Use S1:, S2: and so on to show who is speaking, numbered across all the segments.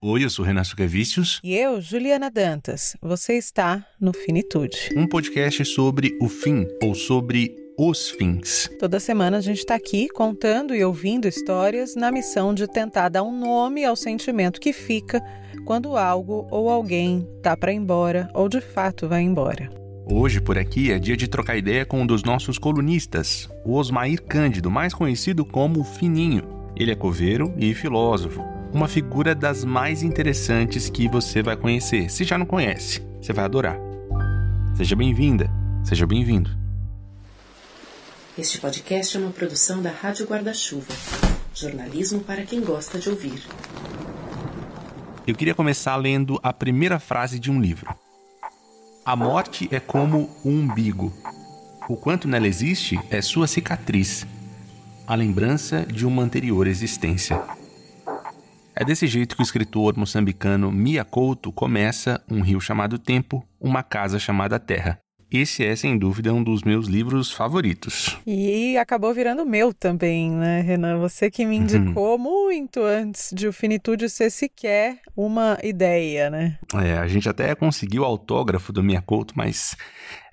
S1: Oi, eu sou Renan Suquevicius.
S2: E eu, Juliana Dantas. Você está no Finitude.
S1: Um podcast sobre o fim, ou sobre os fins.
S2: Toda semana a gente está aqui contando e ouvindo histórias na missão de tentar dar um nome ao sentimento que fica quando algo ou alguém tá para ir embora ou de fato vai embora.
S1: Hoje, por aqui, é dia de trocar ideia com um dos nossos colunistas, o Osmair Cândido, mais conhecido como Fininho. Ele é coveiro e filósofo uma figura das mais interessantes que você vai conhecer. Se já não conhece, você vai adorar. Seja bem-vinda, seja bem-vindo.
S3: Este podcast é uma produção da Rádio Guarda-Chuva. Jornalismo para quem gosta de ouvir.
S1: Eu queria começar lendo a primeira frase de um livro. A morte é como o um umbigo. O quanto nela existe é sua cicatriz, a lembrança de uma anterior existência. É desse jeito que o escritor moçambicano Mia Couto começa Um Rio Chamado Tempo, Uma Casa Chamada Terra. Esse é, sem dúvida, um dos meus livros favoritos.
S2: E acabou virando meu também, né, Renan? Você que me indicou uhum. muito antes de o Finitude ser sequer uma ideia, né?
S1: É, a gente até conseguiu o autógrafo do Mia Couto, mas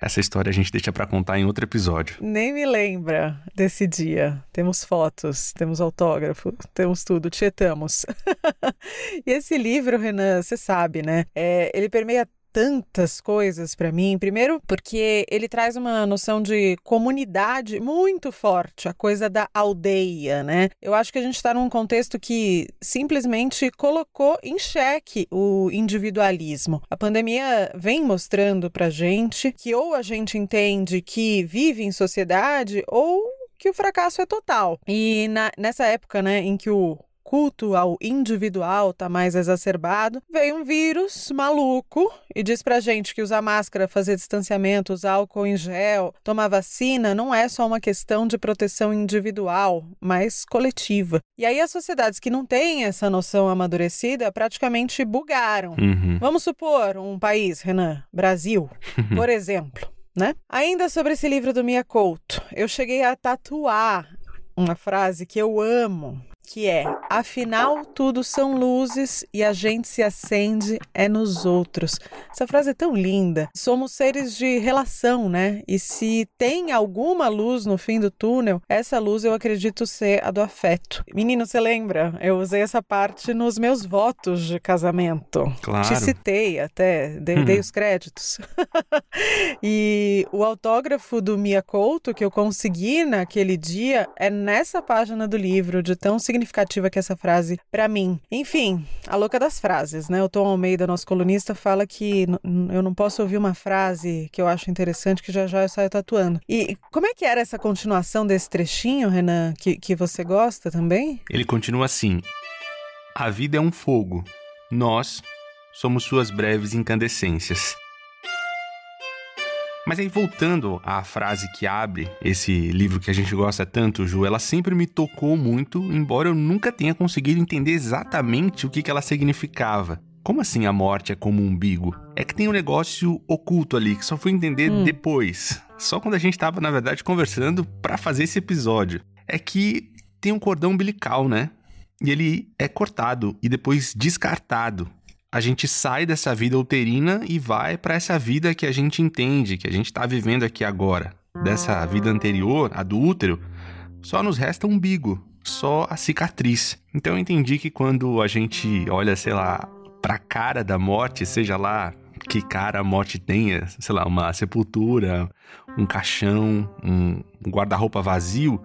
S1: essa história a gente deixa para contar em outro episódio.
S2: Nem me lembra desse dia. Temos fotos, temos autógrafo, temos tudo, tietamos. e esse livro, Renan, você sabe, né? É, ele permeia tantas coisas para mim. Primeiro, porque ele traz uma noção de comunidade muito forte, a coisa da aldeia, né? Eu acho que a gente está num contexto que simplesmente colocou em xeque o individualismo. A pandemia vem mostrando para gente que ou a gente entende que vive em sociedade ou que o fracasso é total. E na, nessa época, né, em que o culto ao individual está mais exacerbado, veio um vírus maluco e diz pra gente que usar máscara, fazer distanciamento, usar álcool em gel, tomar vacina não é só uma questão de proteção individual, mas coletiva. E aí as sociedades que não têm essa noção amadurecida praticamente bugaram.
S1: Uhum.
S2: Vamos supor um país, Renan, Brasil, por exemplo. Né? Ainda sobre esse livro do Mia Couto, eu cheguei a tatuar uma frase que eu amo, que é: afinal, tudo são luzes e a gente se acende é nos outros. Essa frase é tão linda. Somos seres de relação, né? E se tem alguma luz no fim do túnel, essa luz eu acredito ser a do afeto. Menino, você lembra? Eu usei essa parte nos meus votos de casamento.
S1: Claro.
S2: Te citei até, dei, hum. dei os créditos. e o autógrafo do Mia Couto que eu consegui naquele dia é nessa página do livro, de tão significativo significativa que essa frase para mim. Enfim, a louca das frases, né? O Tom Almeida, nosso colunista, fala que eu não posso ouvir uma frase que eu acho interessante que já já eu saio tatuando. E como é que era essa continuação desse trechinho, Renan, que, que você gosta também?
S1: Ele continua assim: A vida é um fogo. Nós somos suas breves incandescências. Mas aí, voltando à frase que abre esse livro que a gente gosta tanto, Ju, ela sempre me tocou muito, embora eu nunca tenha conseguido entender exatamente o que, que ela significava. Como assim a morte é como um umbigo? É que tem um negócio oculto ali que só fui entender hum. depois. Só quando a gente estava, na verdade, conversando para fazer esse episódio. É que tem um cordão umbilical, né? E ele é cortado e depois descartado a gente sai dessa vida uterina e vai para essa vida que a gente entende, que a gente está vivendo aqui agora. Dessa vida anterior, a do útero, só nos resta um umbigo, só a cicatriz. Então eu entendi que quando a gente olha, sei lá, para a cara da morte, seja lá que cara a morte tenha, sei lá, uma sepultura, um caixão, um guarda-roupa vazio,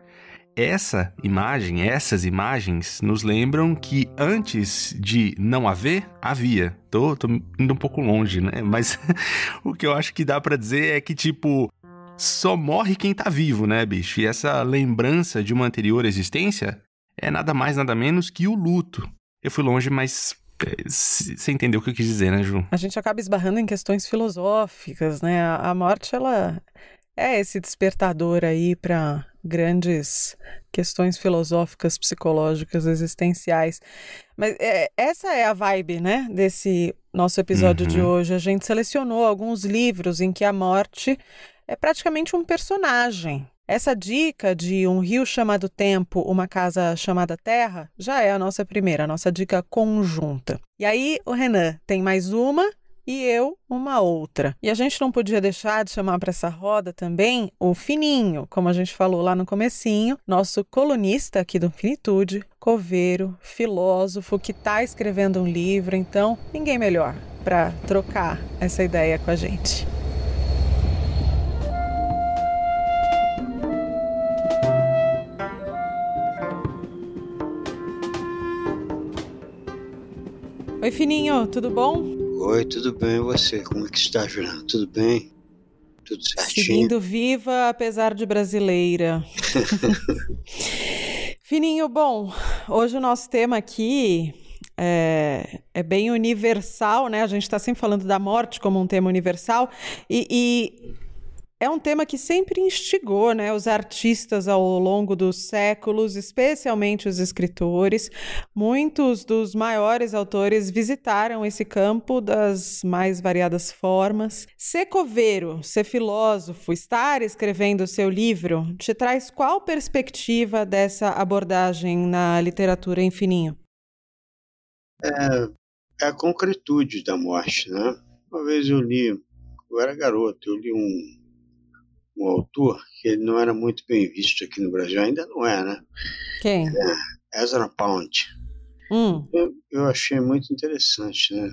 S1: essa imagem, essas imagens, nos lembram que antes de não haver, havia. Tô, tô indo um pouco longe, né? Mas o que eu acho que dá para dizer é que, tipo, só morre quem tá vivo, né, bicho? E essa lembrança de uma anterior existência é nada mais, nada menos que o luto. Eu fui longe, mas é, você entendeu o que eu quis dizer, né, Ju?
S2: A gente acaba esbarrando em questões filosóficas, né? A morte, ela é esse despertador aí para grandes questões filosóficas, psicológicas, existenciais. Mas é, essa é a vibe, né, desse nosso episódio uhum. de hoje. A gente selecionou alguns livros em que a morte é praticamente um personagem. Essa dica de um rio chamado Tempo, uma casa chamada Terra, já é a nossa primeira, a nossa dica conjunta. E aí, o Renan tem mais uma e eu uma outra. E a gente não podia deixar de chamar para essa roda também o Fininho, como a gente falou lá no comecinho, nosso colunista aqui do Finitude, coveiro, filósofo que está escrevendo um livro, então ninguém melhor para trocar essa ideia com a gente. Oi, Fininho, tudo bom?
S4: Oi, tudo bem? E você? Como é que está, Juliana? Tudo bem? Tudo certinho?
S2: Seguindo viva, apesar de brasileira. Fininho, bom, hoje o nosso tema aqui é, é, bem universal, né? A gente está sempre falando da morte como um tema universal e, e é um tema que sempre instigou né, os artistas ao longo dos séculos, especialmente os escritores. Muitos dos maiores autores visitaram esse campo das mais variadas formas. Ser coveiro, ser filósofo, estar escrevendo seu livro, te traz qual perspectiva dessa abordagem na literatura em?
S4: É, é a concretude da morte, né? Uma vez eu li, eu era garoto, eu li um um autor que ele não era muito bem visto aqui no Brasil, ainda não é, né?
S2: Quem?
S4: É, Ezra Pound.
S2: Hum.
S4: Eu, eu, achei muito interessante, né?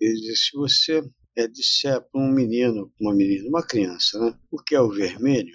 S4: Ele disse, se você é, disser para um menino, uma menina, uma criança, né? O que é o vermelho?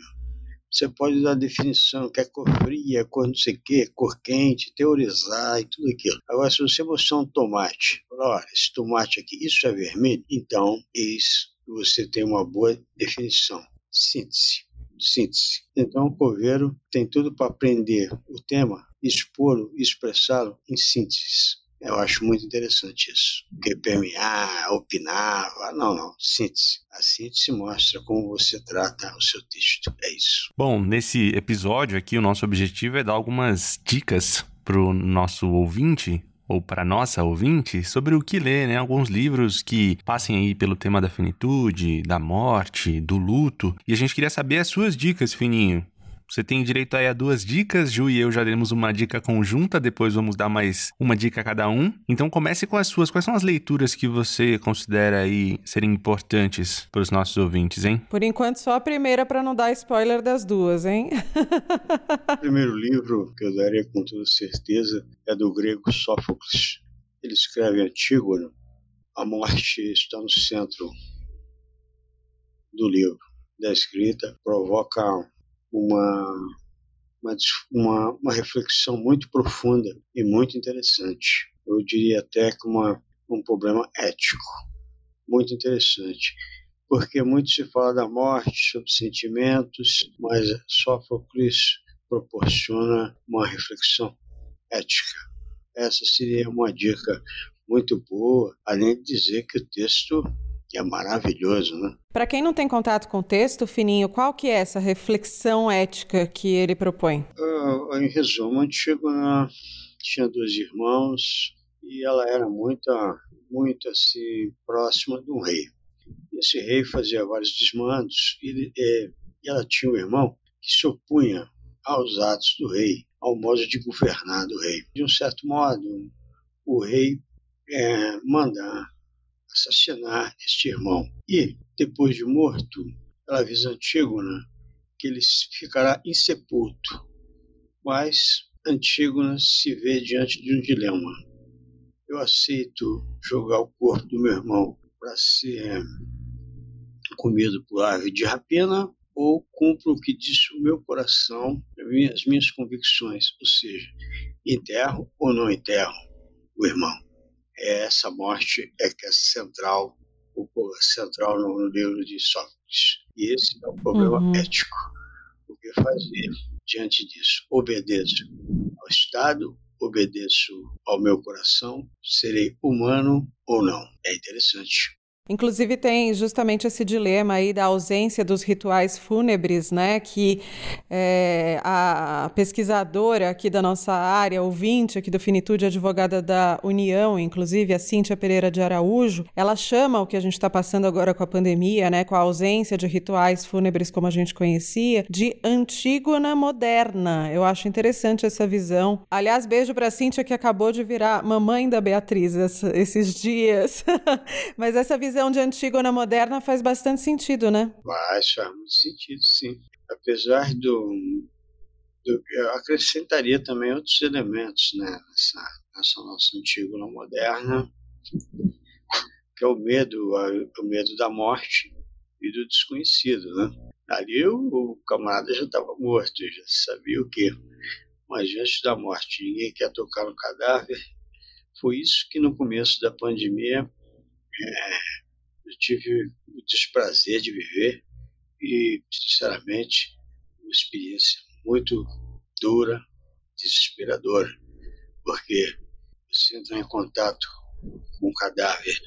S4: Você pode dar definição, que é cor fria, cor não sei o quê, cor quente, teorizar e tudo aquilo. Agora, se você mostrar um tomate, falar, olha, esse tomate aqui, isso é vermelho, então, isso você tem uma boa definição síntese. Síntese. Então, o coveiro tem tudo para aprender o tema, expor, expressá-lo em síntese. Eu acho muito interessante isso. Porque permear, opinar, não, não, síntese. A síntese mostra como você trata o seu texto. É isso.
S1: Bom, nesse episódio aqui, o nosso objetivo é dar algumas dicas para o nosso ouvinte ou para nossa ouvinte sobre o que ler, né? Alguns livros que passem aí pelo tema da finitude, da morte, do luto. E a gente queria saber as suas dicas, Fininho. Você tem direito aí a duas dicas, Ju e eu já demos uma dica conjunta, depois vamos dar mais uma dica a cada um. Então comece com as suas. Quais são as leituras que você considera aí serem importantes para os nossos ouvintes, hein?
S2: Por enquanto só a primeira para não dar spoiler das duas, hein?
S4: o primeiro livro que eu daria com toda certeza é do grego Sófocles. Ele escreve Antígona. A morte está no centro do livro. Da escrita provoca uma, uma, uma, reflexão muito profunda e muito interessante. Eu diria até que uma, um problema ético muito interessante, porque muito se fala da morte, sobre sentimentos, mas Sófocles proporciona uma reflexão ética. Essa seria uma dica muito boa, além de dizer que o texto que é maravilhoso, né?
S2: Para quem não tem contato com o texto, Fininho, qual que é essa reflexão ética que ele propõe?
S4: Uh, em resumo, Antígona tinha dois irmãos e ela era muito, muito assim, próxima de um rei. Esse rei fazia vários desmandos e, e ela tinha um irmão que se opunha aos atos do rei, ao modo de governar do rei. De um certo modo, o rei é, manda assassinar este irmão. E, depois de morto, ela avisa Antígona que ele ficará insepulto. Mas Antígona se vê diante de um dilema. Eu aceito jogar o corpo do meu irmão para ser comido por ave de rapina ou cumpro o que diz o meu coração, as minhas convicções, ou seja, enterro ou não enterro o irmão é essa morte é que é central, o central no, no livro de Sócrates. E esse é o problema uhum. ético. O que fazer diante disso? Obedeço ao Estado, obedeço ao meu coração, serei humano ou não. É interessante.
S2: Inclusive tem justamente esse dilema aí da ausência dos rituais fúnebres, né? Que é, a pesquisadora aqui da nossa área, ouvinte aqui do Finitude, advogada da União, inclusive a Cíntia Pereira de Araújo, ela chama o que a gente está passando agora com a pandemia, né? Com a ausência de rituais fúnebres como a gente conhecia, de Antígona moderna. Eu acho interessante essa visão. Aliás, beijo para a Cíntia que acabou de virar mamãe da Beatriz esses dias. Mas essa visão visão de Antígona moderna faz bastante sentido, né?
S4: Faz, faz muito sentido, sim. Apesar do, do, Eu acrescentaria também outros elementos né, nessa, nessa nossa Antígona moderna, que é o medo, o medo da morte e do desconhecido, né? Ali o, o camarada já estava morto, já sabia o quê. Mas antes da morte, ninguém quer tocar no cadáver. Foi isso que no começo da pandemia é, eu tive o desprazer de viver e, sinceramente, uma experiência muito dura, desesperadora, porque você entra em contato com um cadáver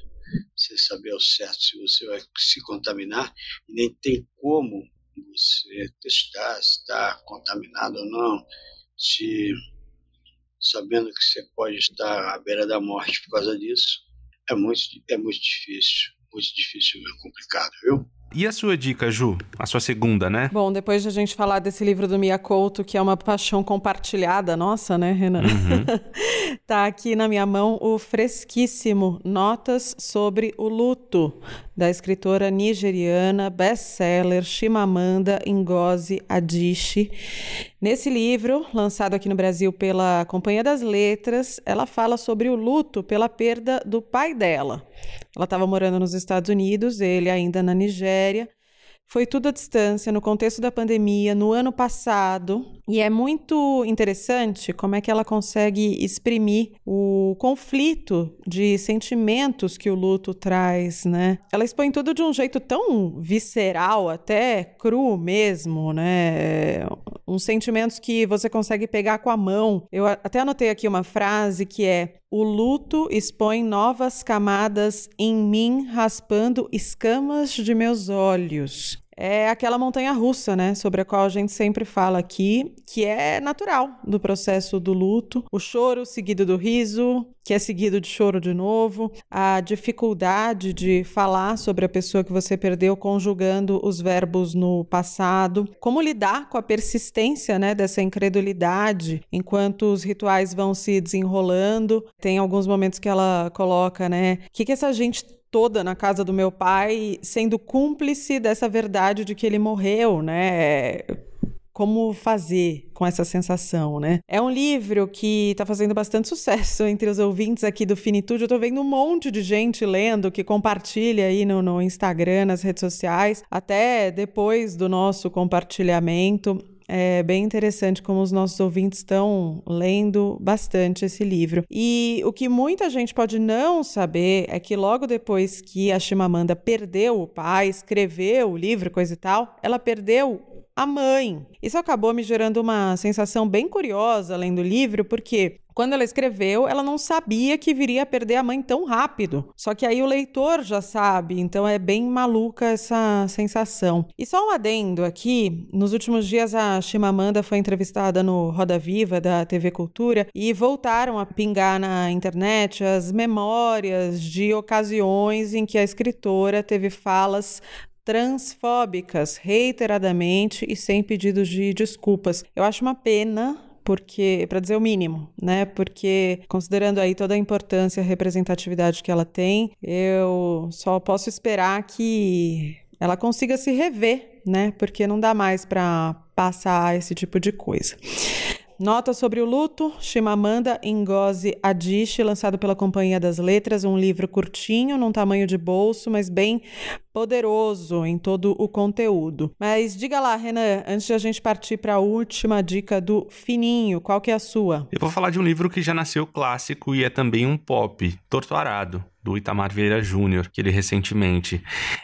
S4: sem saber ao certo se você vai se contaminar e nem tem como você testar se está contaminado ou não, se sabendo que você pode estar à beira da morte por causa disso, é muito, é muito difícil muito difícil, é complicado, viu?
S1: E a sua dica, Ju? A sua segunda, né?
S2: Bom, depois de a gente falar desse livro do Mia Couto, que é uma paixão compartilhada nossa, né, Renan? Uhum. tá aqui na minha mão o fresquíssimo Notas sobre o Luto, da escritora nigeriana, best-seller Chimamanda Ngozi Adichie. Nesse livro, lançado aqui no Brasil pela Companhia das Letras, ela fala sobre o luto pela perda do pai dela. Ela estava morando nos Estados Unidos, ele ainda na Nigéria matéria foi tudo à distância, no contexto da pandemia, no ano passado. E é muito interessante como é que ela consegue exprimir o conflito de sentimentos que o luto traz, né? Ela expõe tudo de um jeito tão visceral, até cru mesmo, né? Uns sentimentos que você consegue pegar com a mão. Eu até anotei aqui uma frase que é: o luto expõe novas camadas em mim, raspando escamas de meus olhos. É aquela montanha russa, né, sobre a qual a gente sempre fala aqui, que é natural do processo do luto. O choro seguido do riso, que é seguido de choro de novo, a dificuldade de falar sobre a pessoa que você perdeu, conjugando os verbos no passado, como lidar com a persistência né, dessa incredulidade enquanto os rituais vão se desenrolando. Tem alguns momentos que ela coloca, né? O que, que essa gente toda na casa do meu pai, sendo cúmplice dessa verdade de que ele morreu, né? como fazer com essa sensação, né? É um livro que está fazendo bastante sucesso entre os ouvintes aqui do Finitude. Eu estou vendo um monte de gente lendo, que compartilha aí no, no Instagram, nas redes sociais, até depois do nosso compartilhamento. É bem interessante como os nossos ouvintes estão lendo bastante esse livro. E o que muita gente pode não saber é que logo depois que a Chimamanda perdeu o pai, escreveu o livro, coisa e tal, ela perdeu a mãe. Isso acabou me gerando uma sensação bem curiosa lendo o livro, porque quando ela escreveu, ela não sabia que viria a perder a mãe tão rápido. Só que aí o leitor já sabe, então é bem maluca essa sensação. E só um adendo aqui: nos últimos dias a Chimamanda foi entrevistada no Roda Viva da TV Cultura e voltaram a pingar na internet as memórias de ocasiões em que a escritora teve falas transfóbicas reiteradamente e sem pedidos de desculpas. Eu acho uma pena porque para dizer o mínimo, né? Porque considerando aí toda a importância e a representatividade que ela tem, eu só posso esperar que ela consiga se rever, né? Porque não dá mais para passar esse tipo de coisa. Nota sobre o luto, Chimamanda Ngozi Adichie, lançado pela Companhia das Letras, um livro curtinho, num tamanho de bolso, mas bem poderoso em todo o conteúdo. Mas diga lá, Renan, antes de a gente partir para a última dica do Fininho, qual que é a sua?
S1: Eu vou falar de um livro que já nasceu clássico e é também um pop, Torturado do Itamar Vieira Júnior, que ele recentemente.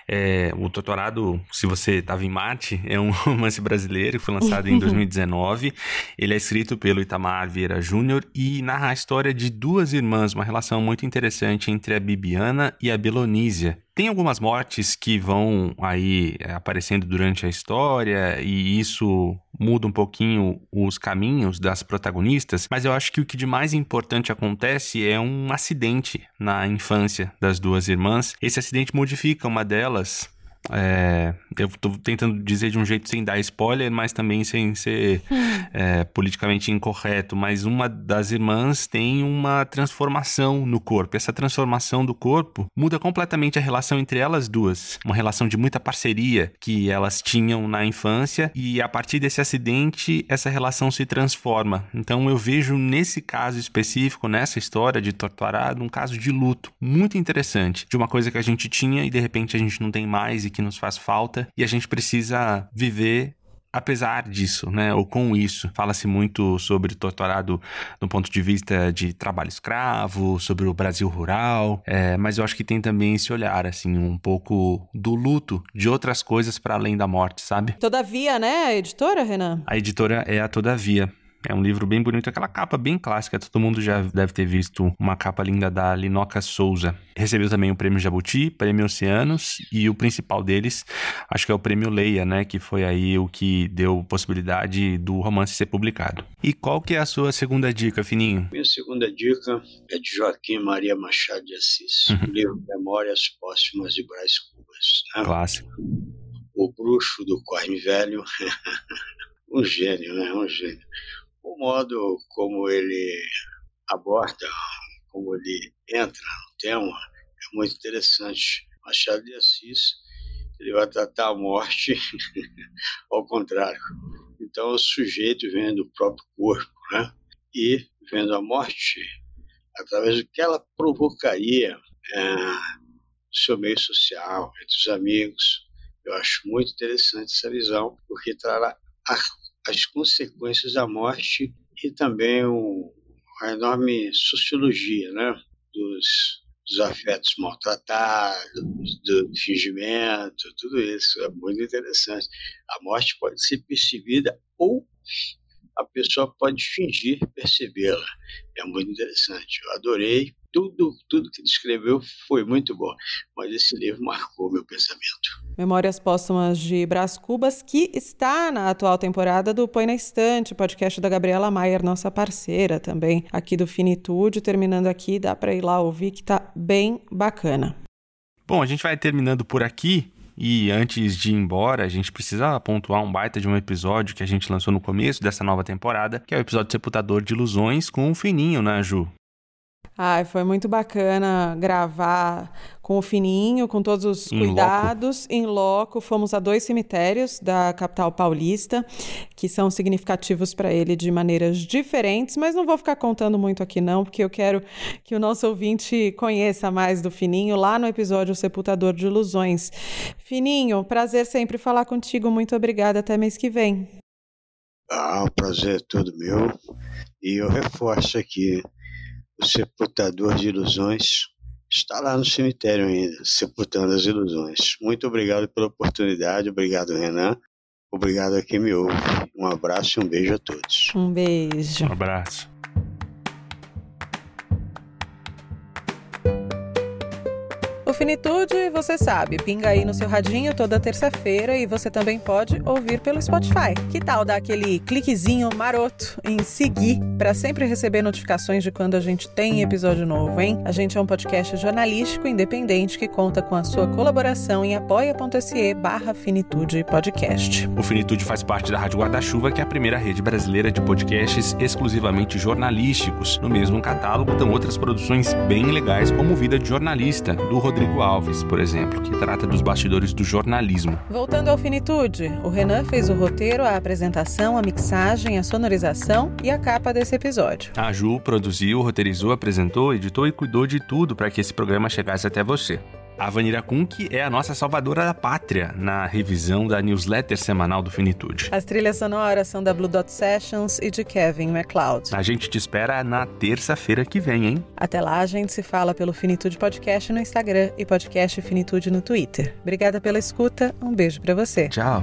S1: É, o Doutorado, se você estava em mate, é um romance brasileiro que foi lançado em 2019. Ele é escrito pelo Itamar Vieira Júnior e narra a história de duas irmãs, uma relação muito interessante entre a Bibiana e a Belonísia Tem algumas mortes que vão aí é, aparecendo durante a história e isso muda um pouquinho os caminhos das protagonistas, mas eu acho que o que de mais importante acontece é um acidente na infância das duas irmãs. Esse acidente modifica uma delas é, eu tô tentando dizer de um jeito sem dar spoiler, mas também sem ser é, politicamente incorreto. Mas uma das irmãs tem uma transformação no corpo. Essa transformação do corpo muda completamente a relação entre elas duas. Uma relação de muita parceria que elas tinham na infância, e a partir desse acidente, essa relação se transforma. Então eu vejo nesse caso específico, nessa história de Torturado, um caso de luto muito interessante. De uma coisa que a gente tinha e de repente a gente não tem mais que nos faz falta e a gente precisa viver apesar disso, né, ou com isso. Fala-se muito sobre torturado no ponto de vista de trabalho escravo, sobre o Brasil rural, é, mas eu acho que tem também esse olhar, assim, um pouco do luto de outras coisas para além da morte, sabe?
S2: Todavia, né, a editora, Renan?
S1: A editora é a Todavia. É um livro bem bonito, aquela capa bem clássica. Todo mundo já deve ter visto uma capa linda da Linoca Souza. Recebeu também o prêmio Jabuti, prêmio Oceanos e o principal deles, acho que é o prêmio Leia, né? Que foi aí o que deu possibilidade do romance ser publicado. E qual que é a sua segunda dica, Fininho?
S4: Minha segunda dica é de Joaquim Maria Machado de Assis, uhum. o livro Memórias Póstumas de Brás Cubas.
S1: Né? Clássico.
S4: O bruxo do Corne Velho. um gênio, né? Um gênio o modo como ele aborda, como ele entra no tema, é muito interessante. Machado de Assis, ele vai tratar a morte ao contrário. Então, o sujeito vendo o próprio corpo, né? E vendo a morte através do que ela provocaria é, no seu meio social, entre os amigos. Eu acho muito interessante essa visão, porque trará a as consequências da morte e também um, a enorme sociologia né, dos, dos afetos maltratados, do fingimento, tudo isso é muito interessante. A morte pode ser percebida ou a pessoa pode fingir percebê-la. É muito interessante. Eu adorei. Tudo, tudo que ele escreveu foi muito bom, mas esse livro marcou meu pensamento.
S2: Memórias Póstumas de Brás Cubas, que está na atual temporada do Põe na Estante, podcast da Gabriela Maier, nossa parceira também aqui do Finitude. Terminando aqui, dá para ir lá ouvir que tá bem bacana.
S1: Bom, a gente vai terminando por aqui. E antes de ir embora, a gente precisa pontuar um baita de um episódio que a gente lançou no começo dessa nova temporada, que é o episódio Sepultador de Ilusões com o Fininho, né, Ju?
S2: Ai, foi muito bacana gravar com o Fininho, com todos os em cuidados. Loco. Em loco, fomos a dois cemitérios da capital paulista, que são significativos para ele de maneiras diferentes, mas não vou ficar contando muito aqui não, porque eu quero que o nosso ouvinte conheça mais do Fininho lá no episódio Sepultador de Ilusões. Fininho, prazer sempre falar contigo. Muito obrigada. Até mês que vem.
S4: Ah, o prazer é todo meu. E eu reforço aqui o sepultador de ilusões, está lá no cemitério ainda, sepultando as ilusões. Muito obrigado pela oportunidade, obrigado, Renan. Obrigado a quem me ouve. Um abraço e um beijo a todos.
S2: Um beijo.
S1: Um abraço.
S2: Finitude, você sabe, pinga aí no seu radinho toda terça-feira e você também pode ouvir pelo Spotify. Que tal dar aquele cliquezinho maroto em seguir para sempre receber notificações de quando a gente tem episódio novo, hein? A gente é um podcast jornalístico independente que conta com a sua colaboração em apoia.se barra Finitude Podcast.
S1: O Finitude faz parte da Rádio Guarda-Chuva, que é a primeira rede brasileira de podcasts exclusivamente jornalísticos. No mesmo catálogo estão outras produções bem legais, como Vida de Jornalista, do Rodrigo Rodrigo Alves, por exemplo, que trata dos bastidores do jornalismo.
S2: Voltando ao Finitude, o Renan fez o roteiro, a apresentação, a mixagem, a sonorização e a capa desse episódio.
S1: A Ju produziu, roteirizou, apresentou, editou e cuidou de tudo para que esse programa chegasse até você. A Vanira Kunk é a nossa salvadora da pátria na revisão da newsletter semanal do Finitude.
S2: As trilhas sonoras são da Blue Dot Sessions e de Kevin MacLeod.
S1: A gente te espera na terça-feira que vem, hein?
S2: Até lá, a gente se fala pelo Finitude Podcast no Instagram e Podcast Finitude no Twitter. Obrigada pela escuta, um beijo para você.
S1: Tchau.